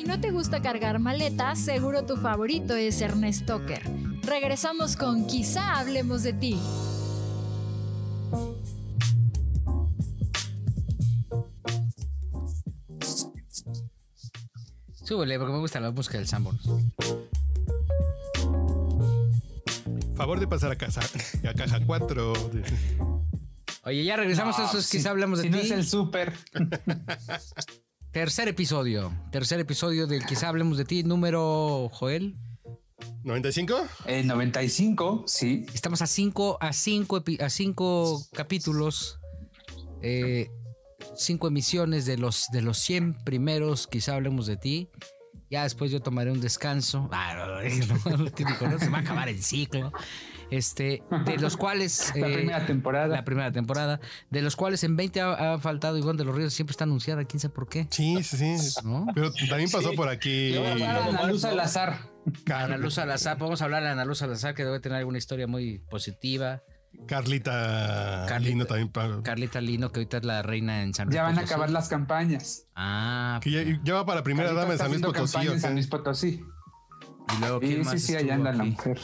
Si no te gusta cargar maleta, seguro tu favorito es Ernest Tucker. Regresamos con Quizá hablemos de ti. Súbele, porque me gusta la música del Sanborns. Favor de pasar a casa, a caja 4. Oye, ya regresamos a esos, quizá hablamos de si ti. no es el súper. Tercer episodio. Tercer episodio del quizá hablemos de ti, número Joel. ¿95? El 95, sí. Estamos a cinco, a cinco, a cinco capítulos, eh, cinco emisiones de los, de los 100 primeros, quizá hablemos de ti. Ya después yo tomaré un descanso. Ah, no, no, lo típico, ¿no? Se va a acabar el ciclo. Este, de los cuales. La eh, primera temporada. La primera temporada. De los cuales en 20 ha, ha faltado Iván de los Ríos, siempre está anunciada, quién sabe por qué. Sí, sí, sí. ¿No? Pero también pasó por aquí. Le voy a hablar a Ana Luz al azar. Car- Ana Luz Salazar, podemos hablar de Ana Luz Salazar, que debe tener alguna historia muy positiva. Carlita, Carlita. Lino también. pa- Carlita Lino, que ahorita es la reina en San Luis Ya van a Potosí. acabar las campañas. Ah, Que ya, ya va para primera Carlita dama en San Luis Potosí. campaña ¿o en San qué? Luis Potosí. y luego quién Sí, más sí, sí, allá anda la mujer.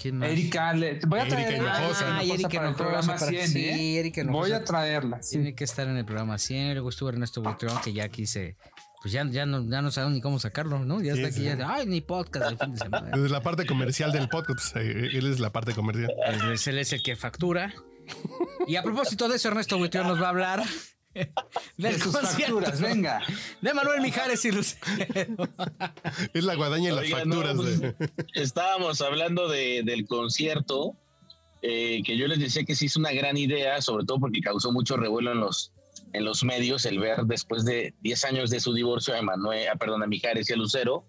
¿Quién más? Erika, le- voy a Erika traer Hinojosa. Erika Ah, y Erika para el Hinojosa programa para- 100, sí, ¿eh? Erika Hinojosa. Voy a traerla, sí. Tiene que estar en el programa 100. Luego estuvo Ernesto Buitrón, que ya aquí se. Pues ya, ya, no, ya no saben ni cómo sacarlo, ¿no? Ya Sí, está aquí, sí. ya. Ay, ni podcast el fin de semana. Desde la parte comercial del podcast. pues, eh, él es la parte comercial. Él es el que factura. Y a propósito de eso, Ernesto Buitrón nos va a hablar De sus concierto facturas, venga. de Manuel Mijares y Lucero. Es la guadaña en las Oiga, no, facturas. pues, de- estábamos hablando de, del concierto, eh, que yo les decía que sí es una gran idea, sobre todo porque causó mucho revuelo en los, en los medios el ver después de 10 años de su divorcio a Emanuel, a, perdón, a Mijares y a Lucero.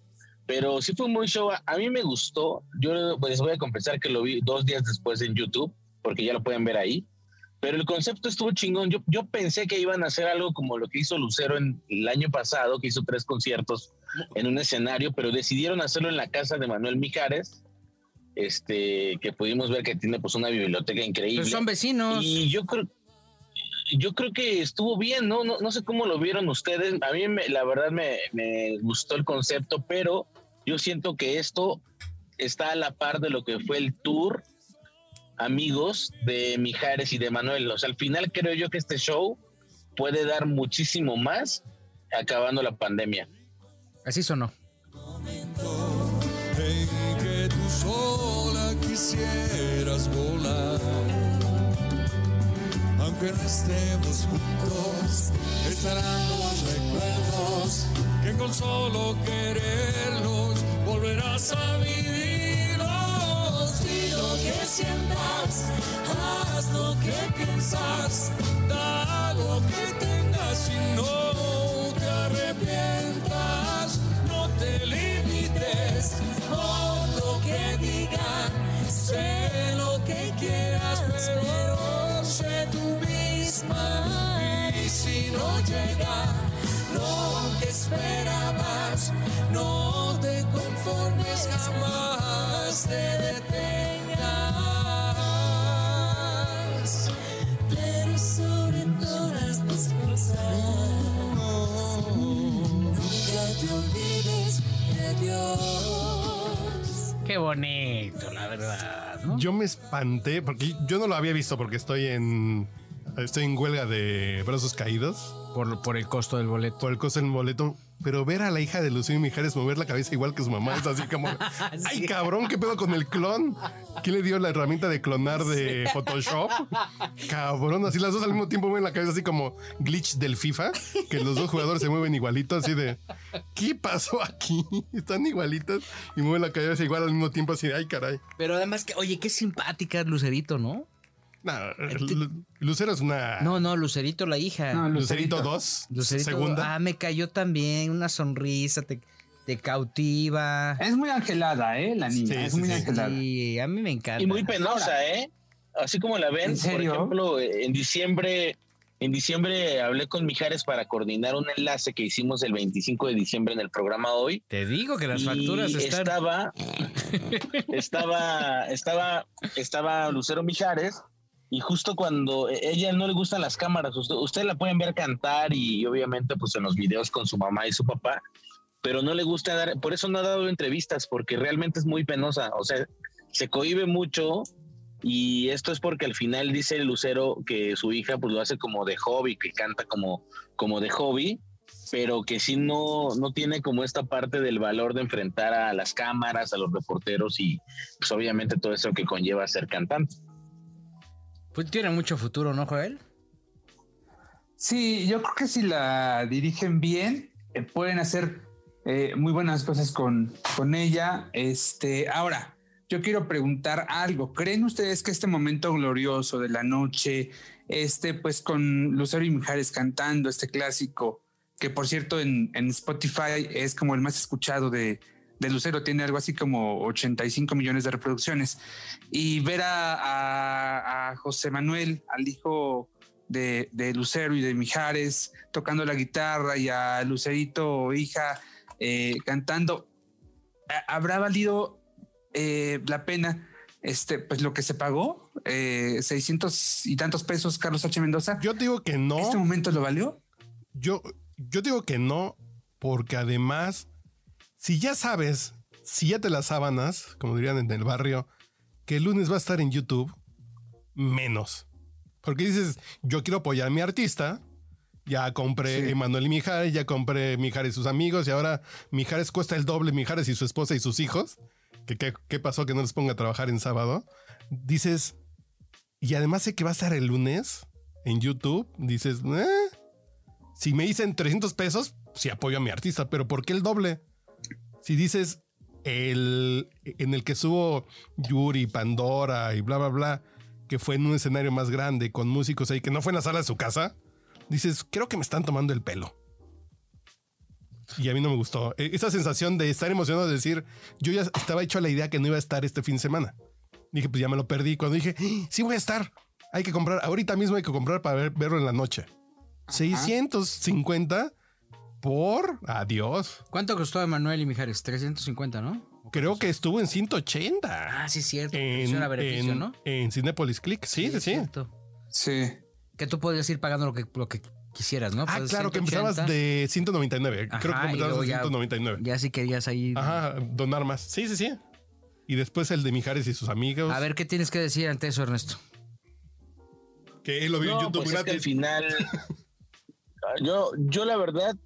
Pero sí fue muy show. A mí me gustó. Yo les voy a confesar que lo vi dos días después en YouTube, porque ya lo pueden ver ahí. Pero el concepto estuvo chingón. Yo, yo pensé que iban a hacer algo como lo que hizo Lucero en el año pasado, que hizo tres conciertos en un escenario, pero decidieron hacerlo en la casa de Manuel Mijares, este, que pudimos ver que tiene pues una biblioteca increíble. Pero son vecinos. Y yo creo, yo creo que estuvo bien, ¿no? No, no sé cómo lo vieron ustedes. A mí, me- la verdad, me, me gustó el concepto, pero yo siento que esto está a la par de lo que fue el tour amigos de Mijares y de Manuel. O sea, al final creo yo que este show puede dar muchísimo más acabando la pandemia. Así sonó. en que tú sola quisieras volar. Aunque no estemos juntos, estarán los recuerdos que con solo quererlos volverás a vivirlos. Haz lo que piensas, da lo que tengas y no te arrepientas. No te limites por lo que digan, sé lo que quieras, pero sé tú misma. Y si no llega lo que esperabas, no te conformes jamás, Qué bonito, la verdad, ¿no? Yo me espanté porque yo no lo había visto porque estoy en estoy en huelga de brazos caídos Por, por el costo del boleto. por el costo del boleto. Pero ver a la hija de Lucía Mijares mover la cabeza igual que su mamá es así como, ay cabrón, ¿qué pedo con el clon? ¿Quién le dio la herramienta de clonar de Photoshop? Cabrón, así las dos al mismo tiempo mueven la cabeza así como glitch del FIFA, que los dos jugadores se mueven igualitos, así de, ¿qué pasó aquí? Están igualitas y mueven la cabeza igual al mismo tiempo, así de, ay caray. Pero además que, oye, qué simpática Lucerito, ¿no? Nah, Lu- Lucero es una No, no, Lucerito, la hija. No, Lucerito Lucerito. 2, Lucerito, segunda. ah, me cayó también, una sonrisa, te, te cautiva. Es muy angelada, ¿eh? La niña. Sí, es sí, muy sí. angelada. Sí, a mí me encanta. Y muy penosa, ¿eh? Así como la ven, ¿En serio? por ejemplo, en diciembre, en diciembre hablé con Mijares para coordinar un enlace que hicimos el 25 de diciembre en el programa hoy. Te digo que las y facturas están. estaba, estaba, estaba, estaba Lucero Mijares y justo cuando e, ella no le gustan las cámaras, usted, ustedes la pueden ver cantar y obviamente pues en los videos con su mamá y su papá, pero no le gusta dar, por eso no ha dado entrevistas, porque realmente es muy penosa, o sea, se cohibe mucho y esto es porque al final dice Lucero que su hija pues lo hace como de hobby, que canta como, como de hobby, pero que sí no, no tiene como esta parte del valor de enfrentar a las cámaras, a los reporteros y pues obviamente todo eso que conlleva ser cantante. Pues tiene mucho futuro, ¿no, Joel? Sí, yo creo que si la dirigen bien, eh, pueden hacer eh, muy buenas cosas con, con ella. Este, ahora, yo quiero preguntar algo. ¿Creen ustedes que este momento glorioso de la noche, este, pues con Lucero y Mijares cantando este clásico, que por cierto en, en Spotify es como el más escuchado de, de Lucero, tiene algo así como 85 millones de reproducciones, y ver a, a- a José Manuel, al hijo de, de Lucero y de Mijares, tocando la guitarra, y a Lucerito, hija, eh, cantando, ¿ha- ¿habrá valido eh, la pena? Este, pues lo que se pagó, eh, 600 y tantos pesos, Carlos H. Mendoza. Yo digo que no. ¿Este momento lo valió? Yo, yo digo que no, porque además, si ya sabes, si ya te las sábanas, como dirían en el barrio, que el lunes va a estar en YouTube, menos. Porque dices, yo quiero apoyar a mi artista. Ya compré Sí. Emanuel y Mijares, ya compré Mijares y sus amigos, y ahora Mijares cuesta el doble, Mijares y su esposa y sus hijos. que qué qué pasó que no les ponga a trabajar en sábado? Dices, y además sé que va a estar el lunes en YouTube. Dices, eh, si me dicen 300 pesos, sí apoyo a mi artista, pero ¿por qué el doble? Si dices el en el que subo Yuri, Pandora y bla, bla, bla, que fue en un escenario más grande con músicos ahí, que no fue en la sala de su casa, dices, creo que me están tomando el pelo. Y a mí no me gustó. E- Esa sensación de estar emocionado de decir, yo ya estaba hecho a la idea que no iba a estar este fin de semana. Dije, pues ya me lo perdí. Cuando dije, "Ah, sí voy a estar, hay que comprar, ahorita mismo hay que comprar para ver- verlo en la noche. 650 por adiós. ¿Cuánto costó Emanuel y Mijares? 350, ¿no? Creo que estuvo en 180. Ah, sí, es cierto. en, Funciona a beneficio, en- ¿no? en Cinepolis Click. Sí, sí, sí. cierto. Sí. Que tú podías ir pagando lo que, lo que quisieras, ¿no? Ah, Pues claro, que 180. empezabas de 199. Creo que Ajá, empezabas de ya- 199. Ya si querías ahí. Ajá, donar más. Sí, sí, sí. Y después el de Mijares y sus amigos. A ver, ¿qué tienes que decir ante eso, Ernesto? que él lo vio en YouTube pues es que al final, yo, yo la verdad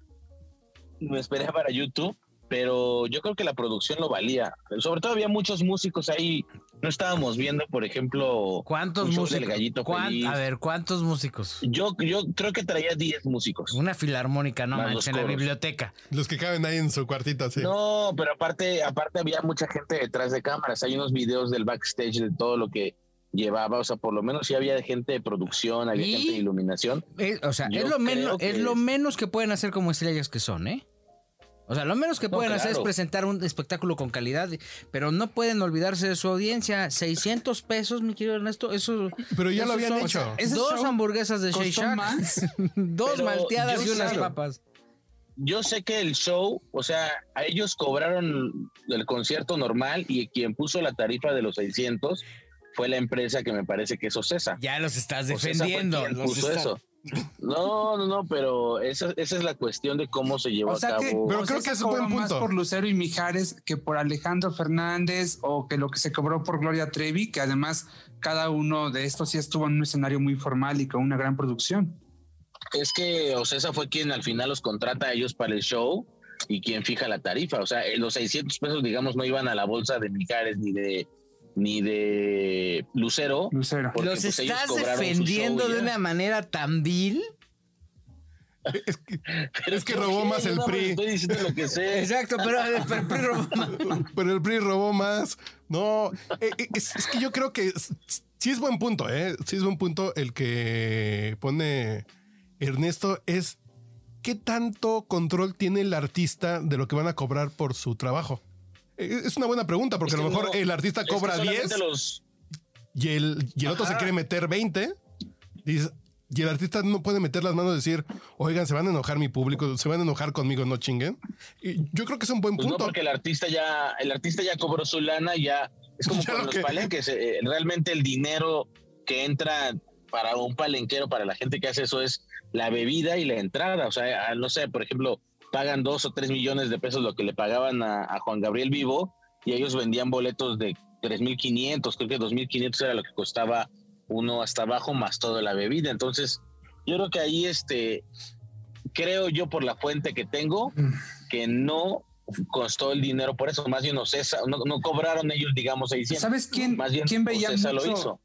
me esperé para YouTube, pero yo creo que la producción lo valía. Sobre todo había muchos músicos ahí. No estábamos viendo, por ejemplo, ¿Cuántos músicos? del gallito ¿Cuán- feliz. A ver, ¿cuántos músicos? Yo, yo creo que traía 10 músicos. Una filarmónica, no Más manches, en la biblioteca. Los que caben ahí en su cuartito, sí. No, pero aparte, aparte había mucha gente detrás de cámaras. Hay unos videos del backstage de todo lo que llevaba. O sea, por lo menos sí había gente de producción, había ¿Y? gente de iluminación. Eh, o sea, Yo es lo, menos, es lo menos que pueden hacer como estrellas que son, ¿eh? O sea, lo menos que No, pueden hacer es presentar un espectáculo con calidad, pero no pueden olvidarse de su audiencia. 600 pesos, mi querido Ernesto, eso... Pero ya lo habían son- hecho. ese Dos hamburguesas de Shake Shack, más. dos malteadas y unas claro. papas. Yo sé que el show, o sea, a ellos cobraron el concierto normal y quien puso la tarifa de los 600 fue la empresa que me parece que es Ocesa. Ya los estás Ocesa fue defendiendo. quien los puso eso. No, no, no, pero esa, esa es la cuestión de cómo se llevó O sea a que, cabo. Pero o sea, creo que es un buen más por Lucero y Mijares que por Alejandro Fernández o que lo que se cobró por Gloria Trevi, que además cada uno de estos sí estuvo en un escenario muy formal y con una gran producción. Es que Ocesa fue quien al final los contrata a ellos para el show y quien fija la tarifa. O sea, eh, los 600 pesos, digamos, no iban a la bolsa de Mijares ni de ni de Lucero. Lucero. porque, ¿Los pues, estás defendiendo de una manera tan vil? Es que, Pero es que ¿por robó qué? más el PRI. Estoy diciendo lo que sé. Exacto, pero, pero el PRI robó más. Pero el PRI robó más. No, eh, eh, es, es que yo creo que sí es buen punto, ¿eh? Sí es buen punto el que pone Ernesto es qué tanto control tiene el artista de lo que van a cobrar por su trabajo. Eh, Es una buena pregunta porque Es a lo mejor no, el artista cobra solamente 10 los- y el, y el otro se quiere meter 20. Dices, y el artista no puede meter las manos y decir, oigan, se van a enojar mi público, se van a enojar conmigo, no chinguen. Y yo creo que es un buen pues no, punto. porque el artista ya, el artista ya cobró su lana, ya es como con lo los que- palenques. eh, realmente el dinero que entra para un palenquero, para la gente que hace eso, es la bebida y la entrada. O sea, no sé, por ejemplo, pagan dos o tres millones de pesos lo que le pagaban a, a Juan Gabriel Vivo y ellos vendían boletos de 3.500, creo que 2.500 era lo que costaba uno hasta abajo más toda la bebida. Entonces, yo creo que ahí, este, creo yo por la fuente que tengo, que no costó el dinero por eso, más bien no, no cobraron ellos, digamos, 600. ¿Sabes quién, Más bien quién veía Ocesa lo mucho hizo.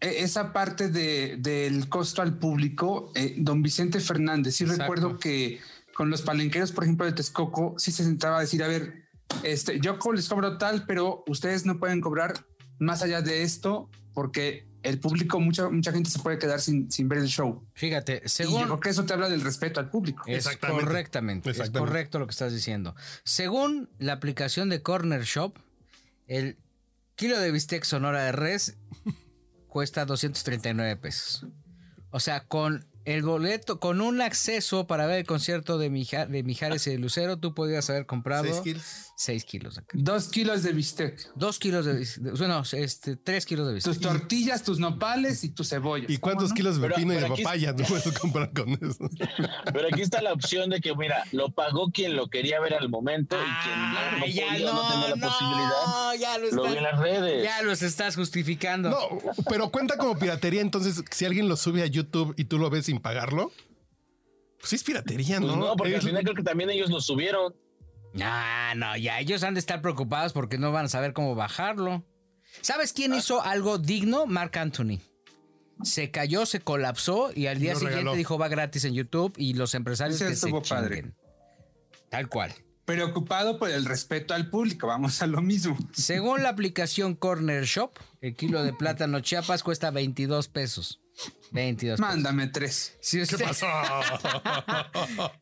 e- esa parte de- del costo al público? Eh, don Vicente Fernández. Sí Exacto. recuerdo que con los palenqueros, por ejemplo, de Texcoco, sí se sentaba a decir, a ver, este, yo les cobro tal, pero ustedes no pueden cobrar más allá de esto porque el público, mucha, mucha gente se puede quedar sin, sin ver el show. Fíjate, Y yo según creo que eso te habla del respeto al público. Es Exactamente. correctamente, Exactamente. Es correcto lo que estás diciendo. Según la aplicación de Corner Shop, el kilo de bistec sonora de res cuesta 239 pesos. O sea, con el boleto, con un acceso para ver el concierto de, Mija- de Mijares y de Lucero, tú podrías haber comprado. 6 kilos. acá. Dos kilos de bistec, Dos kilos de bistec. Bueno, este, 3 kilos de bistec. tus tortillas, tus nopales y tus cebollas. ¿Y cuántos ¿Cómo no? kilos de pepino y de papaya tú puedes comprar con eso? Pero aquí está la opción de que, mira, lo pagó quien lo quería ver al momento y quien no, no podía, ya no, tenía la no, posibilidad, ya lo, lo vi en las redes. ya los estás justificando. No, pero cuenta como piratería. Entonces, si alguien lo sube a YouTube y tú lo ves sin pagarlo, pues sí es piratería, Pues ¿no? no, porque al final creo que también ellos lo subieron. No, no, ya ellos han de estar preocupados porque no van a saber cómo bajarlo. ¿Sabes quién hizo algo digno? Mark Anthony. Se cayó, se colapsó y al día Lo siguiente regaló. dijo va gratis en YouTube y los empresarios Ese que se estuvo padre. Tal cual. Preocupado por el respeto al público, vamos a lo mismo. Según la aplicación Corner Shop, el kilo de plátano Chiapas cuesta 22 pesos. 22 pesos. Mándame tres. Si usted-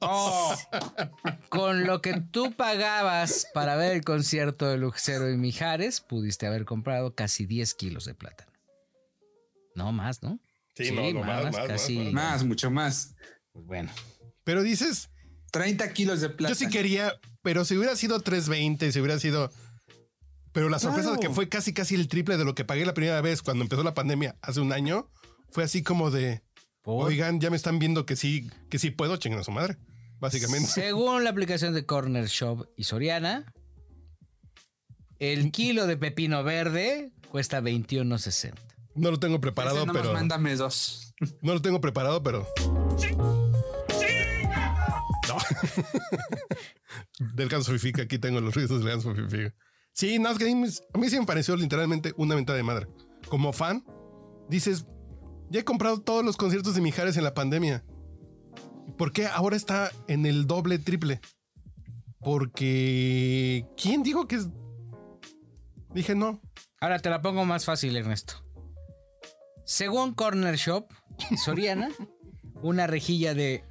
Oh, Con lo que tú pagabas para ver el concierto de Lucero y Mijares, pudiste haber comprado casi 10 kilos de plátano. No más, ¿no? Sí, no, no, más, más, más, casi. más, mucho más. Pues bueno. Pero dices, 30 kilos de plata. yo sí quería, pero si hubiera sido 320, si hubiera sido. Pero la sorpresa Claro. de que fue casi, casi el triple de lo que pagué la primera vez cuando empezó la pandemia hace un año, fue así como de. Por- Oigan, ya me están viendo que sí, que sí puedo, chingar a su madre. Básicamente. Según la aplicación de Corner Shop y Soriana, el kilo de pepino verde cuesta 21.60. No lo tengo Ese preparado, nomás pero. mándame dos. No lo tengo preparado, pero. No. del ganso fifi, aquí tengo los ruidos del ganso fifi. Sí, no, es que a mí, me- a mí sí me pareció literalmente una venta de madre. Como fan, dices, ya he comprado todos los conciertos de Mijares en la pandemia. ¿Por qué ahora está en el doble, triple? Porque... ¿Quién dijo que es...? Dije, no. Ahora te la pongo más fácil, Ernesto. Según Corner Shop Soriana, una rejilla de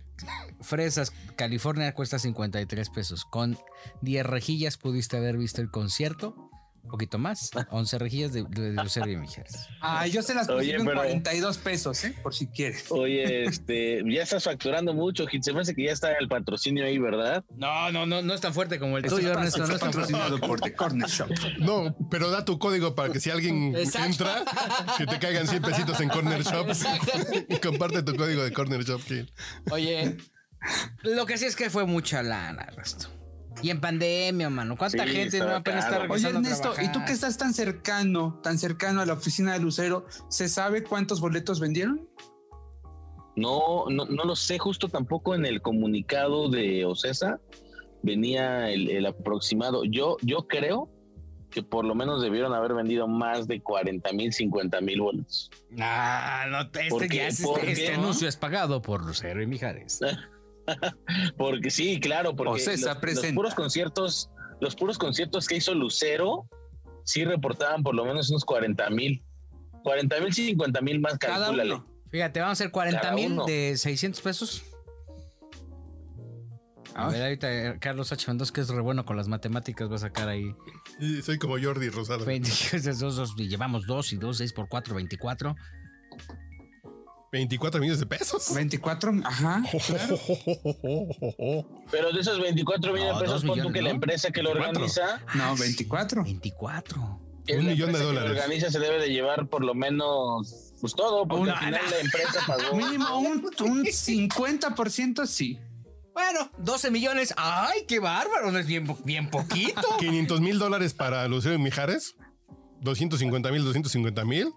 fresas California cuesta 53 pesos. Con 10 rejillas pudiste haber visto el concierto. Un poquito más. 11 rejillas de, de Lucero y Mijares. Ah, yo se las consigo en pero- 42 pesos, ¿eh? Por si quieres. Oye, este, ya estás facturando mucho. Se me hace que ya está el patrocinio ahí, ¿verdad? No, no, no, no es tan fuerte como el tuyo, Ernesto. No es tan patrocinado por The Corner Shop. No, pero da tu código para que si alguien Exacto. entra, que te caigan 100 pesitos en Corner Shop. y comparte tu código de Corner Shop. Gil. Oye, lo que sí es que fue mucha lana, Ernesto. Y en pandemia, mano. ¿Cuánta Sí, gente no apenas está caro. Oye, regresando a Ernesto, ¿y tú que estás tan cercano, tan cercano a la oficina de Lucero, ¿se sabe cuántos boletos vendieron? No, no, no lo sé, justo tampoco en el comunicado de Ocesa venía el, el aproximado. Yo, yo creo que por lo menos debieron haber vendido más de 40 mil, 50 mil boletos. Ah, no, este, ¿Por qué? ya es- ¿Por este, este anuncio es pagado por Lucero y Mijares. Porque sí, claro, porque Ocesa los, los presenta. puros conciertos, los puros conciertos que hizo Lucero, sí reportaban por lo menos unos 40 mil. 40 mil, 50 mil más, Cada calcúlale. uno. Fíjate, vamos a hacer 40 Cada mil de 600 pesos. A ver, ahorita eh, Carlos H. Mendoza, que es re bueno con las matemáticas, va a sacar ahí. Y soy como Jordi Rosado. 20, dos, llevamos 2 y 2, 6 por 4, 24. 24 millones de pesos. 24, ajá. Pero de esos 24 millones No, de pesos, dos pon tú millones, que la empresa que lo 24. organiza, No, 24. 24. que es Un millón de empresa que lo dólares. organiza se debe de llevar por lo menos, pues todo, porque Una- al final la empresa pagó. Mínimo un, un 50% sí. Bueno, 12 millones. ¡Ay, qué bárbaro! No es bien poquito. 500 mil dólares para Lucero y Mijares. 250 mil, 250 mil.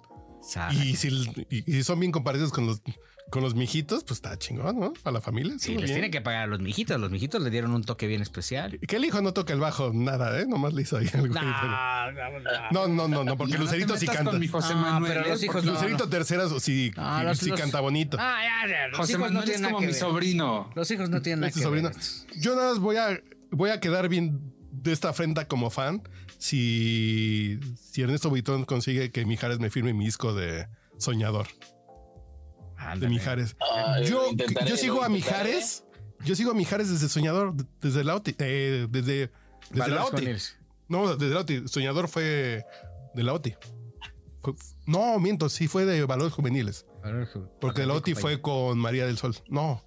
Sabe. Y si, y- son bien compartidos con los, con los mijitos, pues está chingón, ¿no? Para la familia. Sí, les bien. tienen que pagar a los mijitos. Los mijitos le dieron un toque bien especial. Que el hijo no toca el bajo, nada, ¿eh? Nomás le hizo ahí algo. No, no, no, no, porque No Lucerito sí canta. con mi José No, Manuel, pero ¿eh? los hijos Porque no. Lucerito terceras sí, Ah, los- sí los- canta bonito. Ah, ya, ya. Los José hijos no Manuel es tienen nada como que mi ver. sobrino. Los hijos no tienen nada Es tu que sobrino. ver. Yo nada más voy a, voy a quedar bien de esta afrenta como fan si, si Ernesto Buitrón consigue que Mijares me firme mi disco de Soñador. De. Mijares. Ah, Yo, yo sigo a. Mijares. Yo sigo a Mijares desde Soñador, desde la OTI. eh, desde, desde Valores la OTI. juveniles. No, desde la OTI. Soñador fue de la OTI. Fue- no, miento, sí fue de Valores Juveniles. Porque la OTI fue con María del Sol. No,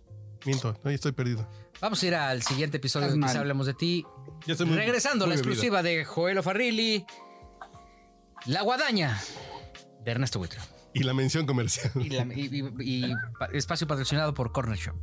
miento, no, estoy perdido. Vamos a ir al siguiente episodio mal. Quizá Hablemos de ti. Muy- Regresando a la exclusiva de Joel Farrilli. La guadaña de Ernesto Buitrón. Y la mención comercial. Y, la- y- y- y pa- espacio patrocinado por Corner Shop.